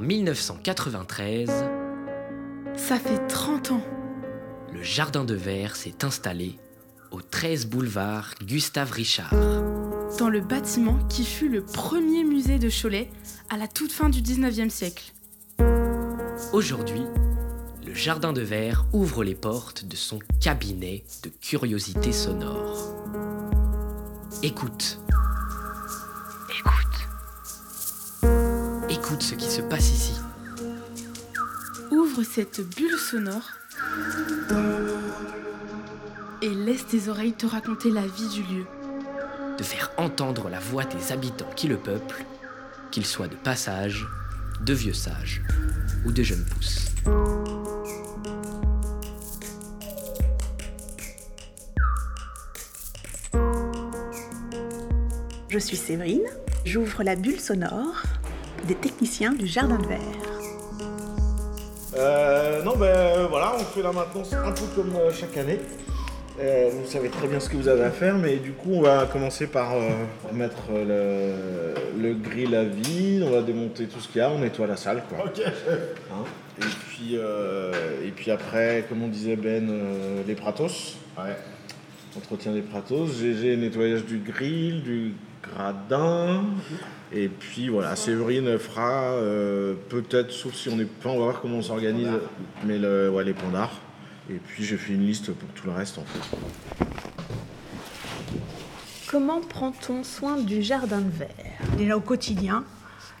1993, Ça fait 30 ans. le jardin de verre s'est installé au 13 boulevard Gustave Richard. Dans le bâtiment qui fut le premier musée de Cholet à la toute fin du 19e siècle. Aujourd'hui, le jardin de verre ouvre les portes de son cabinet de curiosités sonores. Écoute. Écoute ce qui se passe ici. Ouvre cette bulle sonore et laisse tes oreilles te raconter la vie du lieu. de faire entendre la voix des habitants qui le peuplent, qu'ils soient de passage, de vieux sages ou de jeunes pousses. Je suis Séverine, j'ouvre la bulle sonore des techniciens du Jardin de Verre. Euh, non, ben voilà, on fait la maintenance un peu comme euh, chaque année. Euh, vous savez très bien ce que vous avez à faire, mais du coup, on va commencer par euh, mettre euh, le, le grill à vide, on va démonter tout ce qu'il y a, on nettoie la salle. Quoi. Hein? Et, puis, euh, et puis après, comme on disait Ben, euh, les pratos. Entretien des pratos, GG, nettoyage du grill, du gradin. Et puis voilà, Séverine fera euh, peut-être, sauf si on n'est pas, on va voir comment on s'organise, mais le, ouais, les pandards. Et puis j'ai fait une liste pour tout le reste en fait. Comment prend-on soin du Jardin de Verre? Déjà au quotidien,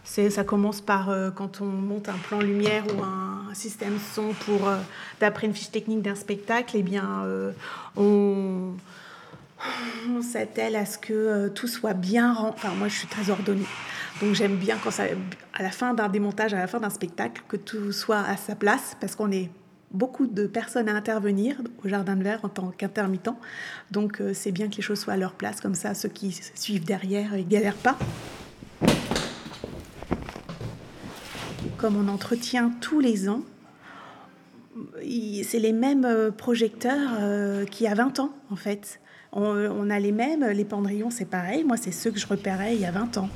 c'est, ça commence par euh, quand on monte un plan lumière ou un, système son pour, euh, d'après une fiche technique d'un spectacle, eh bien, euh, on, on s'attelle à ce que euh, tout soit bien rang- Enfin, moi, je suis très ordonnée. Donc, j'aime bien quand ça, à la fin d'un démontage, à la fin d'un spectacle, que tout soit à sa place, parce qu'on est beaucoup de personnes à intervenir au Jardin de Verre en tant qu'intermittent. Donc, euh, c'est bien que les choses soient à leur place, comme ça, ceux qui suivent derrière, ils galèrent pas. Comme on entretient tous les ans, c'est les mêmes euh, projecteurs euh, qu'il y a 20 ans, en fait. On, on a les mêmes, les pendrillons, c'est pareil. Moi, c'est ceux que je repérais il y a 20 ans.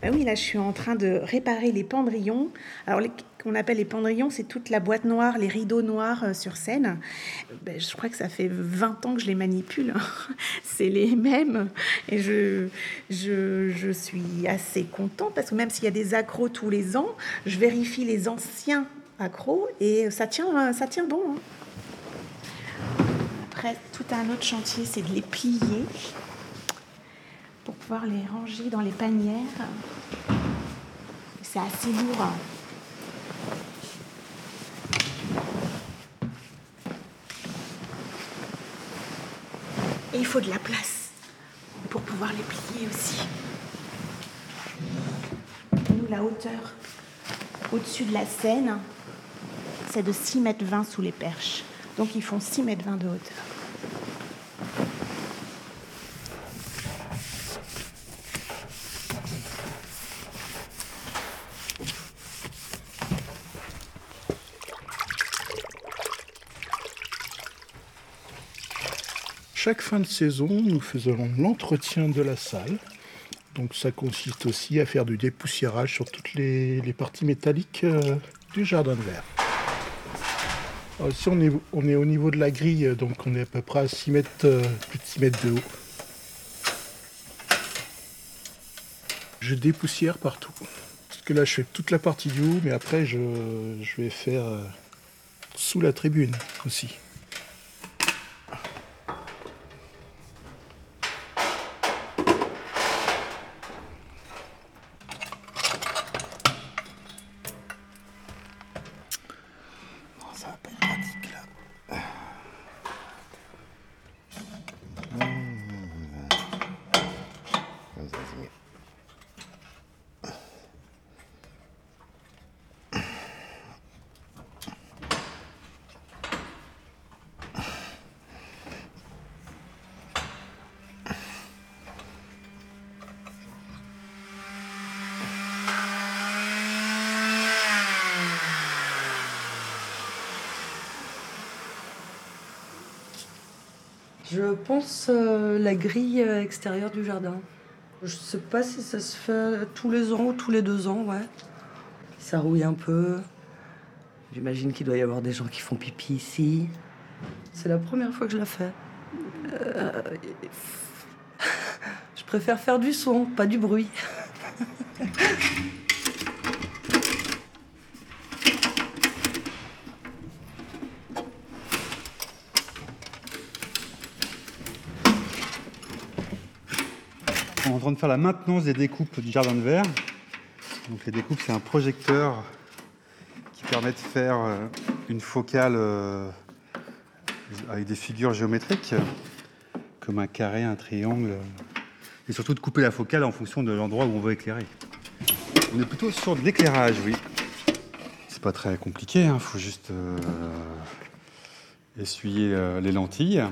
Ben oui, là, je suis en train de réparer les pendrillons. Alors, qu'on appelle les pendrillons, c'est toute la boîte noire, les rideaux noirs euh, sur scène. Ben, je crois que ça fait 20 ans que je les manipule. c'est les mêmes. Et je, je, je suis assez contente parce que même s'il y a des accros tous les ans, je vérifie les anciens accros et ça tient, ça tient bon. hein. Après, tout un autre chantier, c'est de les plier pour pouvoir les ranger dans les panières. C'est assez lourd. hein. Et il faut de la place pour pouvoir les plier aussi. Nous, la hauteur au-dessus de la scène, c'est de 6 mètres 20 sous les perches. Donc ils font 6 mètres 20 de hauteur. Chaque fin de saison, nous faisons l'entretien de la salle. Donc ça consiste aussi à faire du dépoussiérage sur toutes les, parties métalliques euh, du jardin de verre. Alors ici on est, on est au niveau de la grille, euh, donc on est à peu près à 6 mètres, euh, plus de 6 mètres de haut. Je dépoussière partout. Parce que là je fais toute la partie du haut, mais après je, je vais faire euh, sous la tribune aussi. Je pense euh, la grille euh, extérieure du jardin. Je sais pas si ça se fait tous les ans ou tous les deux ans, ouais. ça rouille un peu. J'imagine qu'il doit y avoir des gens qui font pipi ici. C'est la première fois que je la fais. Euh, je préfère faire du son, pas du bruit. On est en train de faire la maintenance des découpes du jardin de verre. Donc les découpes, c'est un projecteur qui permet de faire euh, une focale euh, avec des figures géométriques, comme un carré, un triangle, et surtout de couper la focale en fonction de l'endroit où on veut éclairer. On est plutôt sur de l'éclairage, oui. C'est pas très compliqué, il faut juste euh, essuyer les lentilles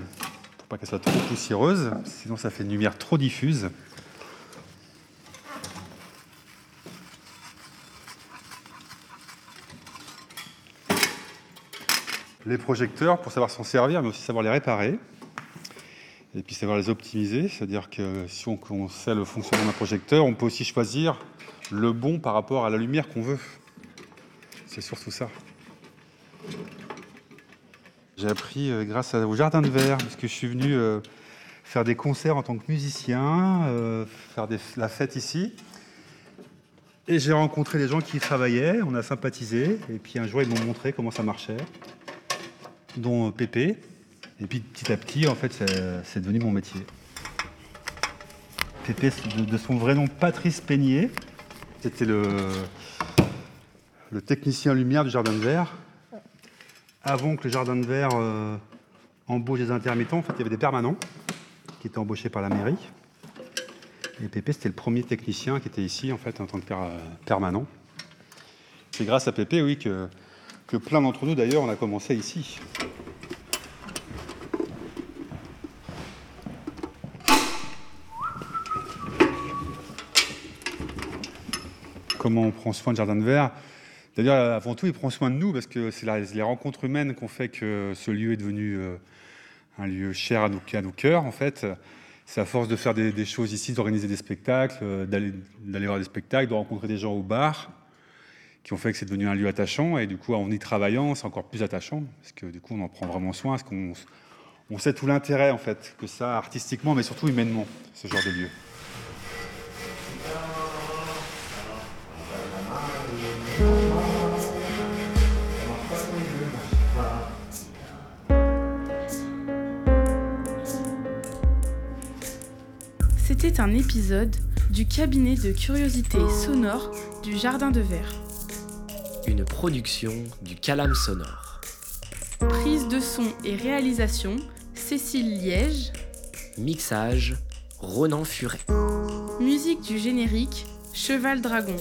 pour pas qu'elles soient trop poussiéreuses, sinon ça fait une lumière trop diffuse. Les projecteurs, pour savoir s'en servir, mais aussi savoir les réparer. Et puis savoir les optimiser, c'est-à-dire que si on, sait le fonctionnement d'un projecteur, on peut aussi choisir le bon par rapport à la lumière qu'on veut. C'est surtout ça. J'ai appris euh, grâce au Jardin de Verre, parce que je suis venu euh, faire des concerts en tant que musicien, euh, faire la fête ici. Et j'ai rencontré des gens qui travaillaient, on a sympathisé, et puis un jour ils m'ont montré comment ça marchait, dont euh, Pépé. Et puis petit à petit, en fait, c'est- devenu mon métier. C'est de, son vrai nom, Patrice Peignier. C'était le, technicien lumière du Jardin de Verre. Avant que le Jardin de Verre euh, embauche des intermittents, en fait, il y avait des permanents qui étaient embauchés par la mairie. Et Pépé, c'était le premier technicien qui était ici, en fait, en tant que per- permanent. C'est grâce à Pépé, oui, que, que plein d'entre nous, d'ailleurs, on a commencé ici. comment on prend soin du jardin de verre? D'ailleurs, avant tout, il prend soin de nous parce que c'est les rencontres humaines qui ont fait que ce lieu est devenu euh, un lieu cher à nos, cœurs. En fait, c'est à force de faire des, des choses ici, d'organiser des spectacles, euh, d'aller voir des spectacles, de rencontrer des gens au bar, qui ont fait que c'est devenu un lieu attachant. Et du coup, en y travaillant, c'est encore plus attachant parce que du coup, on en prend vraiment soin, parce qu'on on sait tout l'intérêt en fait que ça artistiquement, mais surtout humainement, ce genre de lieu. C'était un épisode du cabinet de curiosité sonore du Jardin de Verre. Une production du Calam Sonore. Prise de son et réalisation, Cécile Liège. Mixage, Ronan Furet. Musique du générique, Cheval Dragon.